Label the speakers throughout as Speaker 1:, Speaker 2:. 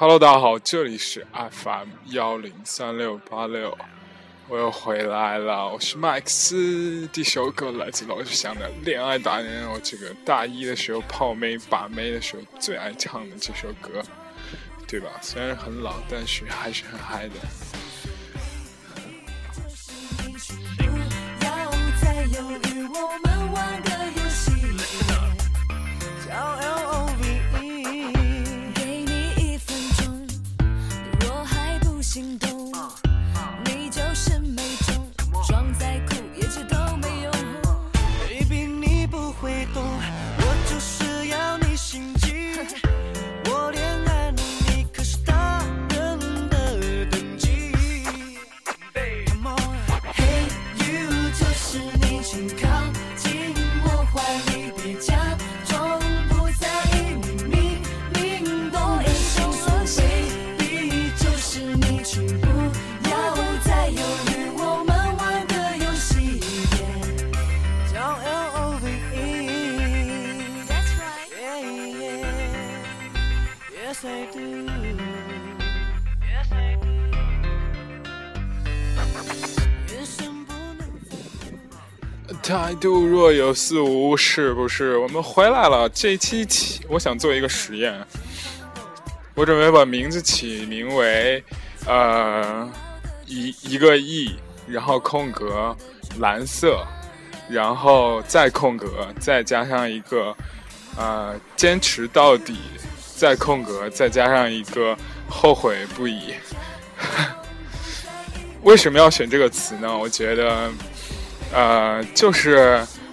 Speaker 1: Hello，大家好，这里是 FM 幺零三六八六，我又回来了，我是麦克斯。这首歌来自罗志祥的《恋爱达人》，我这个大一的时候泡妹把妹的时候最爱唱的这首歌，对吧？虽然很老，但是还是很嗨的。四五，是不是？我们回来了。这一期起，我想做一个实验。我准备把名字起名为“呃一一个 E”，然后空格蓝色，然后再空格，再加上一个呃坚持到底，再空格，再加上一个后悔不已。为什么要选这个词呢？我觉得。呃，就是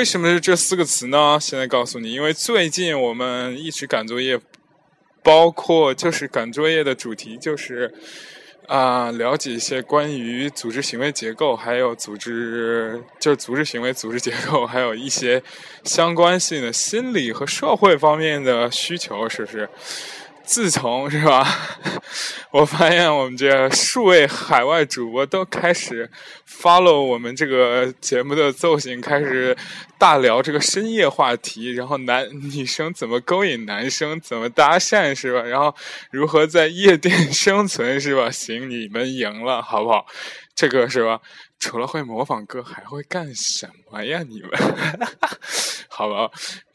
Speaker 1: 为什么是这四个词呢？现在告诉你，因为最近我们一直赶作业，包括就是赶作业的主题就是啊，了解一些关于组织行为结构，还有组织就是组织行为、组织结构，还有一些相关性的心理和社会方面的需求，是不是？自从是吧，我发现我们这数位海外主播都开始 follow 我们这个节目的奏型，开始大聊这个深夜话题，然后男女生怎么勾引男生，怎么搭讪是吧？然后如何在夜店生存是吧？行，你们赢了，好不好？这个是吧？除了会模仿歌，还会干什么呀？你们，好吧？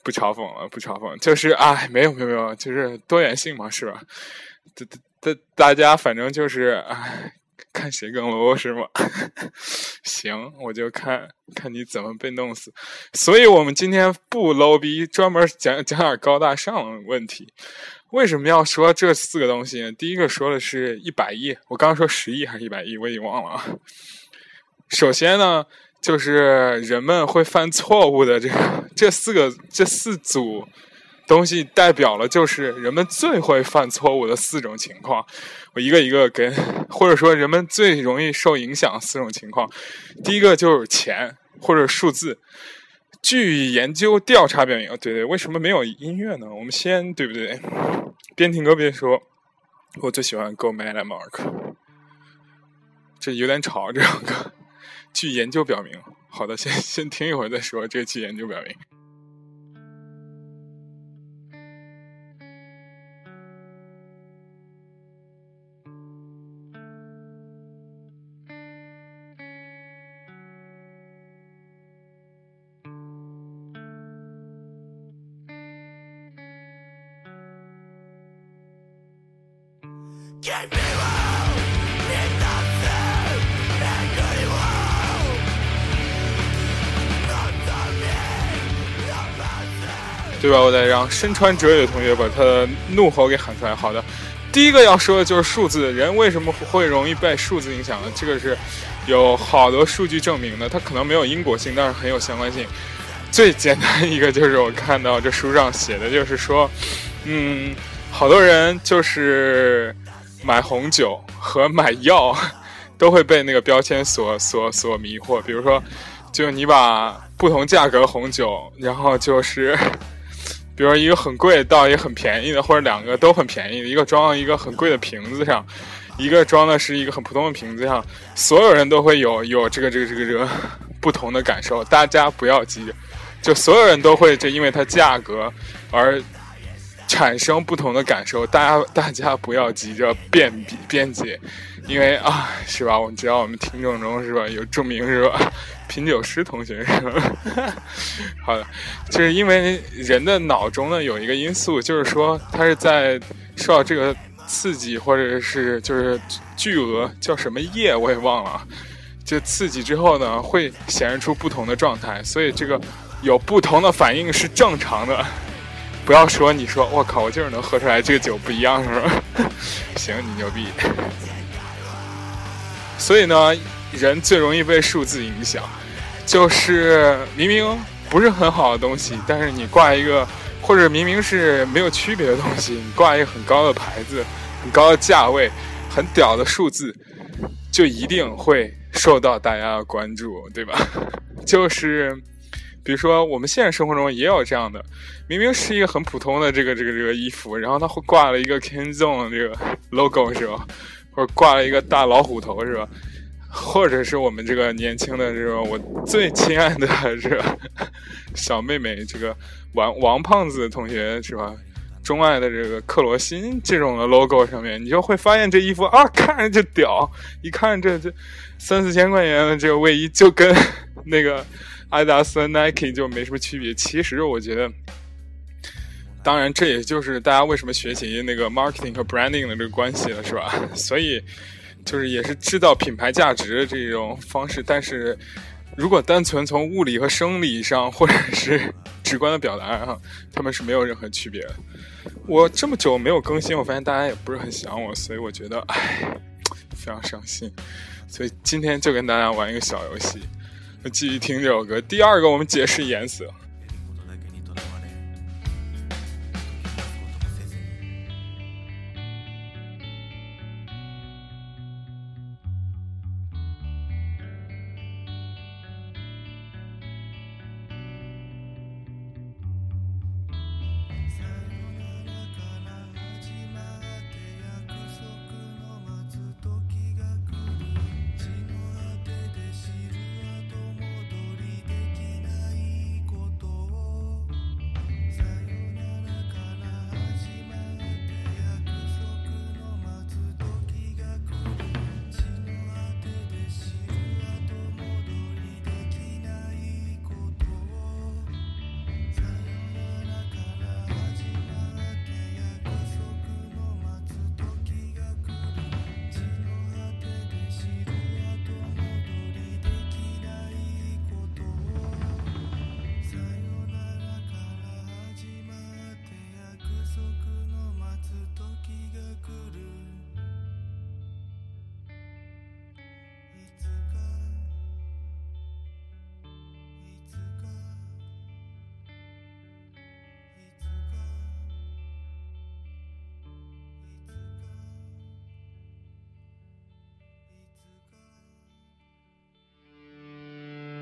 Speaker 1: 不嘲讽了，不嘲讽，就是哎，没有没有没有，就是多元性嘛，是吧？大大大家反正就是哎，看谁更 low 是吗？行，我就看看你怎么被弄死。所以我们今天不 low 逼，专门讲讲点高大上的问题。为什么要说这四个东西？第一个说的是一百亿，我刚刚说十亿还是一百亿，我已经忘了。首先呢。就是人们会犯错误的这个这四个这四组东西代表了就是人们最会犯错误的四种情况，我一个一个跟或者说人们最容易受影响四种情况。第一个就是钱或者数字。据研究调查表明，对对，为什么没有音乐呢？我们先对不对？边听歌边说。我最喜欢 Go Mad Mark。这有点吵，这首歌。据研究表明，好的，先先听一会儿再说。这个据研究表明。对吧？我得让身穿哲野的同学把他的怒吼给喊出来。好的，第一个要说的就是数字。人为什么会容易被数字影响呢？这个是有好多数据证明的。它可能没有因果性，但是很有相关性。最简单一个就是我看到这书上写的，就是说，嗯，好多人就是买红酒和买药都会被那个标签所所所迷惑。比如说，就你把不同价格红酒，然后就是。比如一个很贵到一个很便宜的，或者两个都很便宜的，一个装到一个很贵的瓶子上，一个装的是一个很普通的瓶子上，所有人都会有 有这个这个这个这个不同的感受。大家不要急，就所有人都会这因为它价格而产生不同的感受。大家大家不要急着辩比辩解，因为啊，是吧？我们知道我们听众中是吧有著名是吧？品酒师同学是吧？好的，就是因为人的脑中呢有一个因素，就是说它是在受到这个刺激，或者是就是巨额叫什么液我也忘了，就刺激之后呢会显示出不同的状态，所以这个有不同的反应是正常的。不要说你说我靠，我就是能喝出来这个酒不一样是吧？行，你牛逼。所以呢。人最容易被数字影响，就是明明不是很好的东西，但是你挂一个，或者明明是没有区别的东西，你挂一个很高的牌子、很高的价位、很屌的数字，就一定会受到大家的关注，对吧？就是，比如说我们现实生活中也有这样的，明明是一个很普通的这个这个这个衣服，然后它会挂了一个 Ken Zone 这个 logo 是吧？或者挂了一个大老虎头是吧？或者是我们这个年轻的这个我最亲爱的这个小妹妹，这个王王胖子同学是吧？钟爱的这个克罗心这种的 logo 上面，你就会发现这衣服啊，看着就屌，一看这这三四千块钱的这个卫衣，就跟 那个阿迪达斯、Nike 就没什么区别。其实我觉得，当然这也就是大家为什么学习那个 marketing 和 branding 的这个关系了，是吧？所以。就是也是制造品牌价值这种方式，但是如果单纯从物理和生理上，或者是直观的表达上，他们是没有任何区别的。我这么久没有更新，我发现大家也不是很想我，所以我觉得唉，非常伤心。所以今天就跟大家玩一个小游戏，继续听这首歌。第二个，我们解释颜色。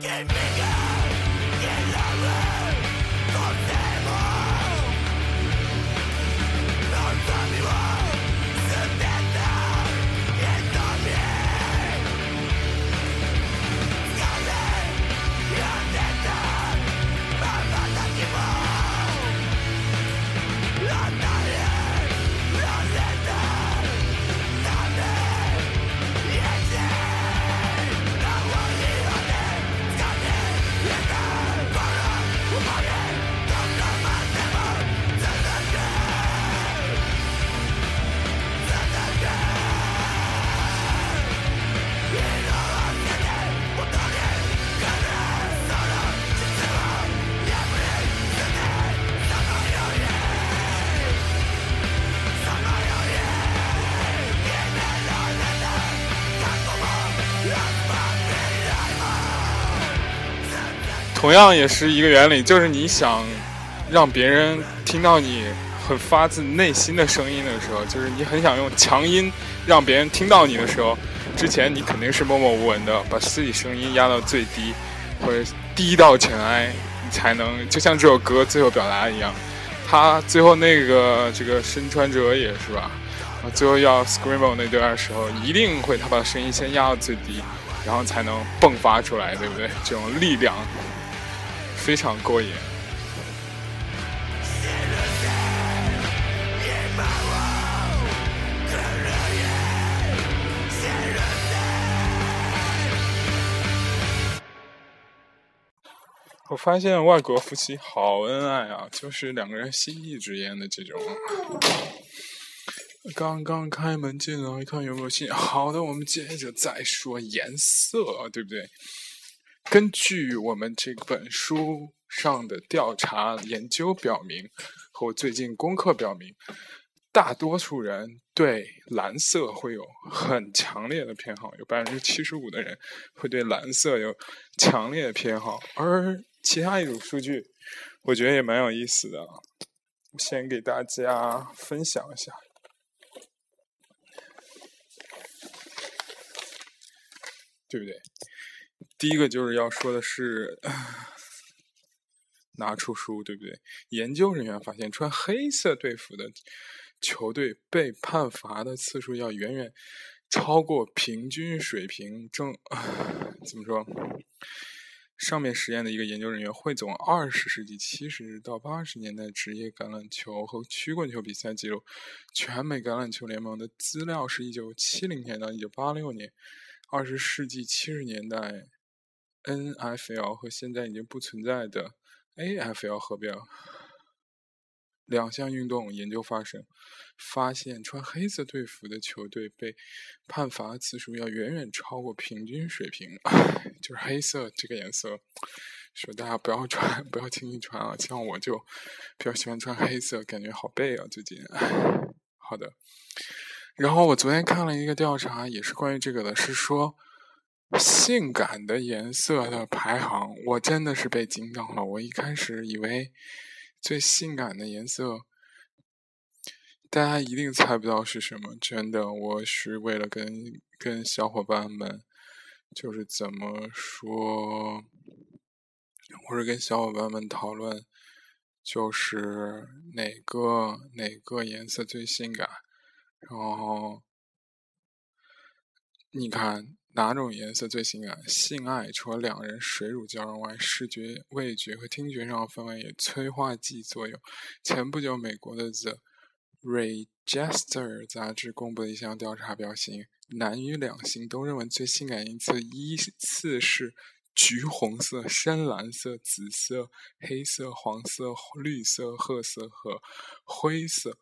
Speaker 1: Give me God, get over, 同样也是一个原理，就是你想让别人听到你很发自内心的声音的时候，就是你很想用强音让别人听到你的时候，之前你肯定是默默无闻的，把自己声音压到最低，或者低到尘埃，你才能就像这首歌最后表达一样，他最后那个这个身穿者也是吧，最后要 scream 那段的时候，一定会他把声音先压到最低。然后才能迸发出来，对不对？这种力量非常过瘾。我发现外国夫妻好恩爱啊，就是两个人心意之言的这种。刚刚开门进来，看有没有信。好的，我们接着再说颜色，对不对？根据我们这本书上的调查研究表明，和我最近功课表明，大多数人对蓝色会有很强烈的偏好，有百分之七十五的人会对蓝色有强烈的偏好。而其他一组数据，我觉得也蛮有意思的，先给大家分享一下。对不对？第一个就是要说的是，拿出书，对不对？研究人员发现，穿黑色队服的球队被判罚的次数要远远超过平均水平。正怎么说？上面实验的一个研究人员汇总二十世纪七十到八十年代职业橄榄球和曲棍球比赛记录，全美橄榄球联盟的资料是一九七零年到一九八六年。二十世纪七十年代，N.F.L 和现在已经不存在的 A.F.L 合并，两项运动研究发生，发现穿黑色队服的球队被判罚次数要远远超过平均水平。就是黑色这个颜色，说大家不要穿，不要轻易穿啊！像我就比较喜欢穿黑色，感觉好背啊，最近。好的。然后我昨天看了一个调查，也是关于这个的，是说性感的颜色的排行，我真的是被惊到了。我一开始以为最性感的颜色，大家一定猜不到是什么。真的，我是为了跟跟小伙伴们，就是怎么说，我是跟小伙伴们讨论，就是哪个哪个颜色最性感。然后，你看哪种颜色最性感？性爱除了两人水乳交融外，视觉、味觉和听觉上的氛围也催化剂作用。前不久，美国的《The Register》杂志公布的一项调查表明，男女两性都认为最性感一次依次是橘红色、深蓝色、紫色、黑色、黄色、绿色、褐色和灰色。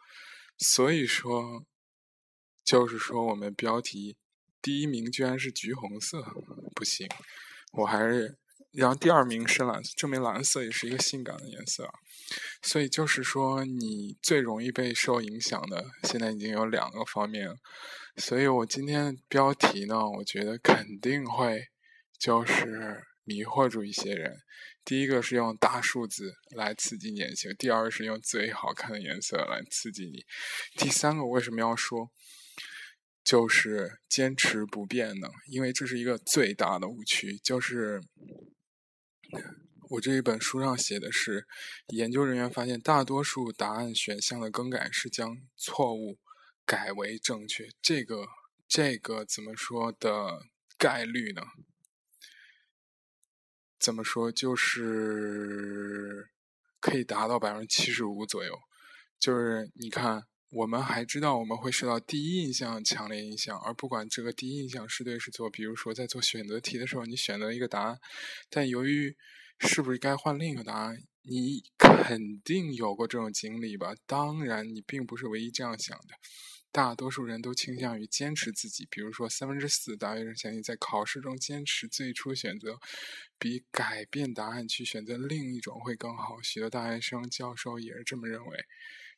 Speaker 1: 所以说。就是说，我们标题第一名居然是橘红色，不行，我还是。然后第二名是蓝色，证明蓝色也是一个性感的颜色。所以就是说，你最容易被受影响的，现在已经有两个方面。所以我今天的标题呢，我觉得肯定会就是迷惑住一些人。第一个是用大数字来刺激眼球，第二个是用最好看的颜色来刺激你，第三个为什么要说？就是坚持不变呢，因为这是一个最大的误区。就是我这一本书上写的是，研究人员发现，大多数答案选项的更改是将错误改为正确。这个这个怎么说的概率呢？怎么说就是可以达到百分之七十五左右。就是你看。我们还知道我们会受到第一印象强烈影响，而不管这个第一印象是对是错。比如说，在做选择题的时候，你选择一个答案，但由于是不是该换另一个答案，你肯定有过这种经历吧？当然，你并不是唯一这样想的。大多数人都倾向于坚持自己，比如说三分之四大学生相信，在考试中坚持最初选择，比改变答案去选择另一种会更好。许多大学生、教授也是这么认为，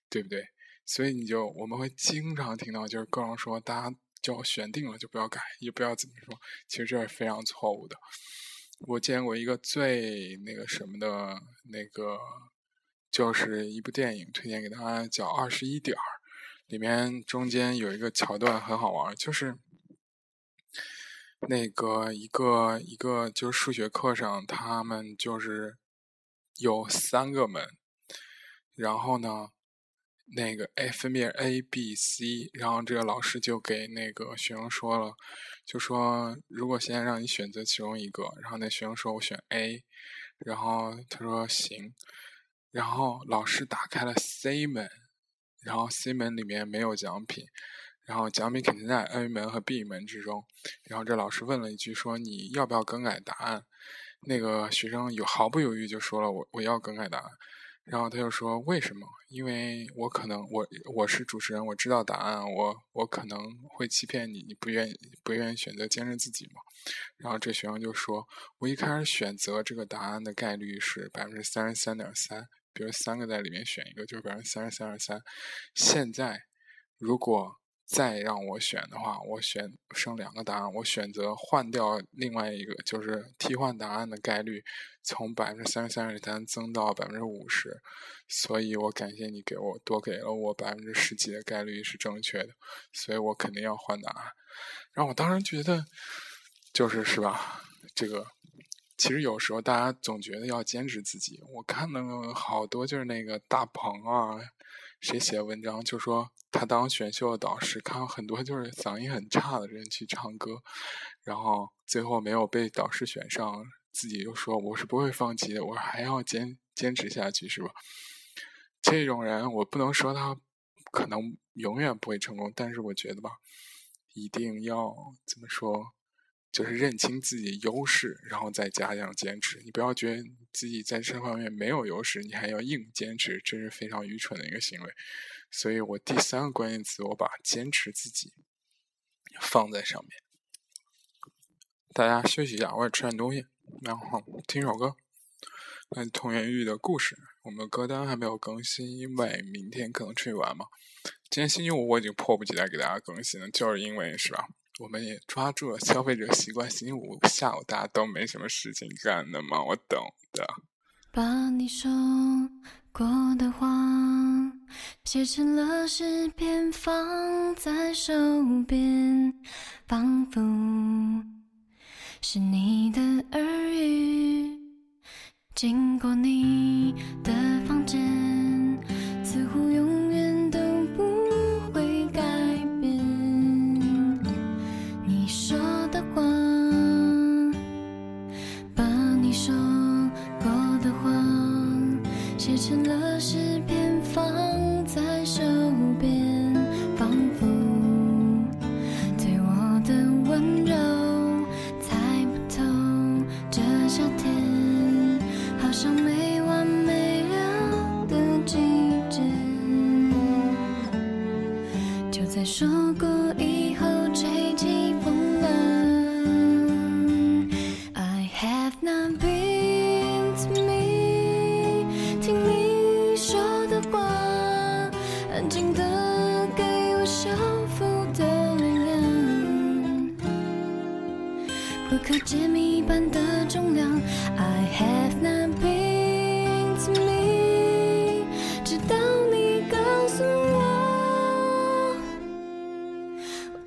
Speaker 1: 对不对？所以你就我们会经常听到，就是各种说，大家就选定了就不要改，也不要怎么说，其实这是非常错误的。我见过一个最那个什么的那个，就是一部电影，推荐给大家，叫《二十一点儿》，里面中间有一个桥段很好玩，就是那个一个一个就是数学课上，他们就是有三个门，然后呢。那个 A 分别 A、B、C，然后这个老师就给那个学生说了，就说如果现在让你选择其中一个，然后那学生说我选 A，然后他说行，然后老师打开了 C 门，然后 C 门里面没有奖品，然后奖品肯定在 A 门和 B 门之中，然后这老师问了一句说你要不要更改答案？那个学生有毫不犹豫就说了我我要更改答案。然后他就说：“为什么？因为我可能我我是主持人，我知道答案，我我可能会欺骗你，你不愿意不愿意选择坚持自己嘛？”然后这学生就说：“我一开始选择这个答案的概率是百分之三十三点三，比如三个在里面选一个，就是百分之三十三点三。现在如果……”再让我选的话，我选剩两个答案，我选择换掉另外一个，就是替换答案的概率从百分之三十三点三增到百分之五十，所以我感谢你给我多给了我百分之十几的概率是正确的，所以我肯定要换答案。然后我当时觉得，就是是吧？这个其实有时候大家总觉得要坚持自己，我看了好多就是那个大鹏啊。谁写文章就说他当选秀的导师，看到很多就是嗓音很差的人去唱歌，然后最后没有被导师选上，自己又说我是不会放弃的，我还要坚坚持下去，是吧？这种人我不能说他可能永远不会成功，但是我觉得吧，一定要怎么说？就是认清自己优势，然后再加强坚持。你不要觉得自己在这方面没有优势，你还要硬坚持，这是非常愚蠢的一个行为。所以我第三个关键词，我把坚持自己放在上面。大家休息一下，我也吃点东西，然后听首歌。那童言玉的故事，我们歌单还没有更新，因为明天可能出去玩嘛。今天星期五，我已经迫不及待给大家更新了，就是因为是吧？我们也抓住了消费者习惯，星期五下午大家都没什么事情干的嘛，我懂的。
Speaker 2: 把你说过的话写成了诗篇，放在手边，仿佛是你的耳语。经过你的房间，似乎有实现了。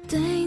Speaker 2: tem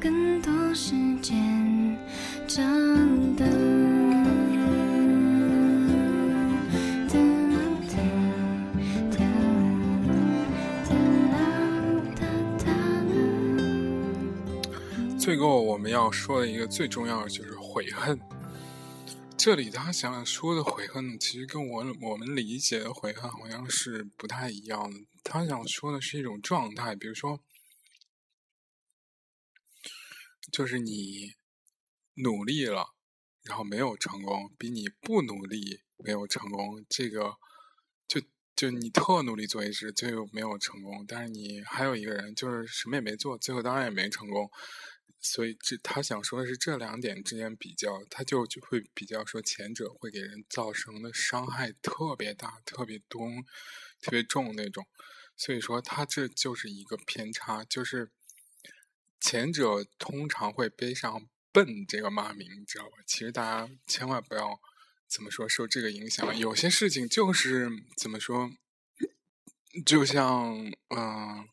Speaker 2: 更多时间长大。
Speaker 1: 最后我们要说的一个最重要的就是悔恨。这里他想说的悔恨，其实跟我我们理解的悔恨好像是不太一样的。他想说的是一种状态，比如说，就是你努力了，然后没有成功，比你不努力没有成功，这个就就你特努力做一事，最后没有成功，但是你还有一个人就是什么也没做，最后当然也没成功。所以这他想说的是这两点之间比较，他就就会比较说前者会给人造成的伤害特别大、特别多、特别重那种。所以说他这就是一个偏差，就是前者通常会背上“笨”这个骂名，你知道吧？其实大家千万不要怎么说受这个影响，有些事情就是怎么说，就像嗯。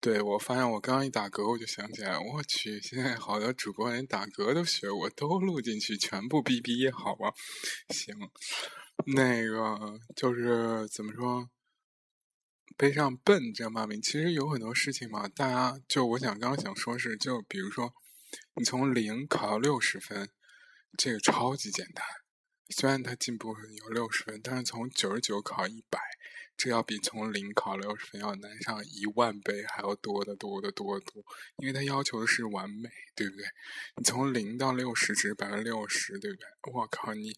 Speaker 1: 对，我发现我刚刚一打嗝，我就想起来，我去，现在好多主播连打嗝都学我，都录进去，全部哔哔，好吧？行，那个就是怎么说，背上“笨”这骂名，其实有很多事情嘛。大家就我想刚刚想说是，就比如说，你从零考到六十分，这个超级简单，虽然它进步有六十分，但是从九十九考一百。这要比从零考六十分要难上一万倍，还要多得多得多得多，因为它要求的是完美，对不对？你从零到六十只是百分之六十，对不对？我靠，你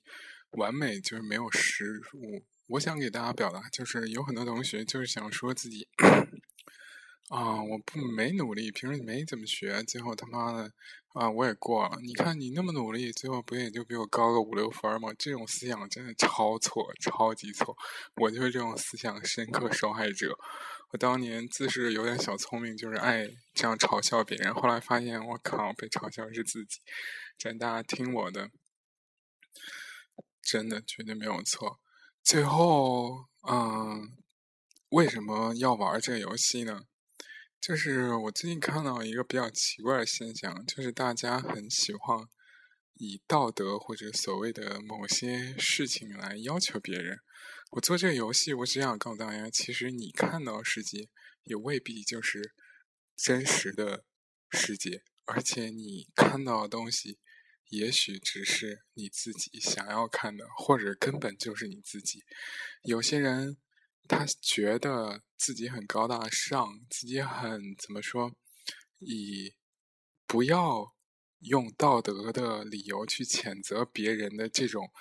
Speaker 1: 完美就是没有失误。我想给大家表达，就是有很多同学就是想说自己。啊！我不没努力，平时没怎么学，最后他妈的啊，我也过了。你看你那么努力，最后不也就比我高个五六分吗？这种思想真的超错，超级错！我就是这种思想深刻受害者。我当年自是有点小聪明，就是爱这样嘲笑别人。后来发现，我靠，被嘲笑是自己。真大家听我的，真的绝对没有错。最后，嗯，为什么要玩这个游戏呢？就是我最近看到一个比较奇怪的现象，就是大家很喜欢以道德或者所谓的某些事情来要求别人。我做这个游戏，我只想告诉大家，其实你看到世界也未必就是真实的世界，而且你看到的东西，也许只是你自己想要看的，或者根本就是你自己。有些人。他觉得自己很高大上，自己很怎么说？以不要用道德的理由去谴责别人的这种，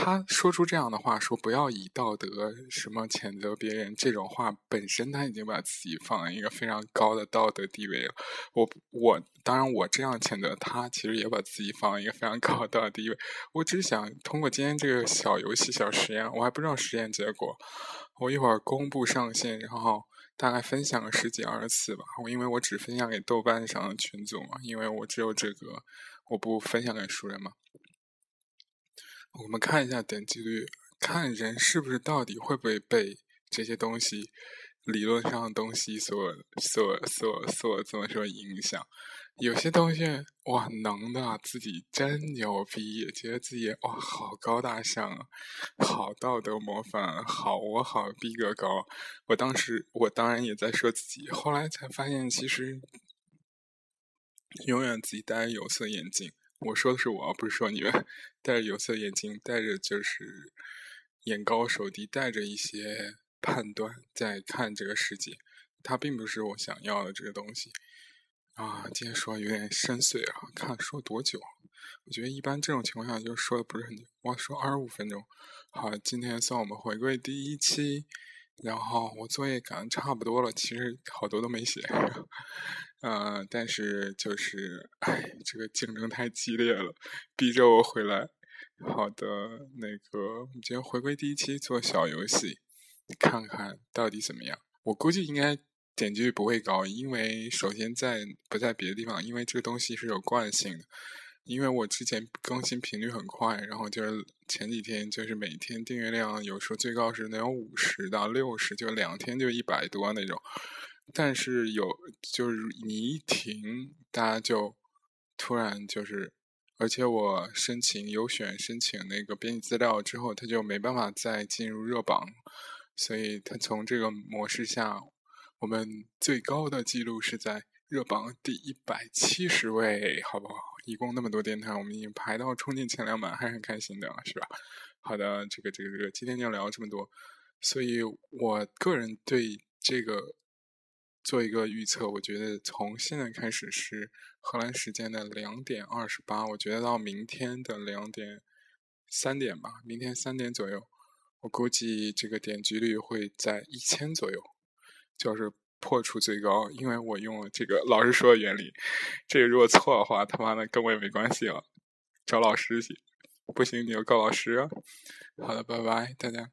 Speaker 1: 他说出这样的话，说不要以道德什么谴责别人这种话，本身他已经把自己放在一个非常高的道德地位了。我我当然我这样谴责他，其实也把自己放在一个非常高的道德地位。我只想通过今天这个小游戏、小实验，我还不知道实验结果。我一会儿公布上线，然后大概分享个十几二十次吧。我因为我只分享给豆瓣上的群组嘛，因为我只有这个，我不分享给熟人嘛。我们看一下点击率，看人是不是到底会不会被这些东西。理论上的东西所所所所怎么说影响？有些东西哇能的自己真牛逼，觉得自己哇好高大上啊，好道德模范，好我好逼格高。我当时我当然也在说自己，后来才发现其实永远自己戴有色眼镜。我说的是我，不是说你们戴着有色眼镜，戴着就是眼高手低，带着一些。判断在看这个世界，它并不是我想要的这个东西啊。今天说有点深邃啊，看说多久？我觉得一般这种情况下就说的不是很久，我说二十五分钟。好，今天算我们回归第一期，然后我作业赶差不多了，其实好多都没写，嗯，但是就是，哎，这个竞争太激烈了，逼着我回来。好的，那个，我们今天回归第一期做小游戏，看看到底怎么样。我估计应该点击率不会高，因为首先在不在别的地方，因为这个东西是有惯性的。因为我之前更新频率很快，然后就是前几天就是每天订阅量有时候最高是能有五十到六十，就两天就一百多那种。但是有就是你一停，大家就突然就是，而且我申请优选申请那个编辑资料之后，他就没办法再进入热榜，所以他从这个模式下，我们最高的记录是在热榜第一百七十位，好不好？一共那么多电台，我们已经排到冲进前两百，还是很开心的，是吧？好的，这个这个这个，今天就聊这么多。所以我个人对这个做一个预测，我觉得从现在开始是荷兰时间的两点二十八，我觉得到明天的两点三点吧，明天三点左右，我估计这个点击率会在一千左右，就是。破除最高，因为我用了这个老师说的原理。这个如果错的话，他妈的跟我也没关系了，找老师去。不行你就告老师。好的，拜拜，大家。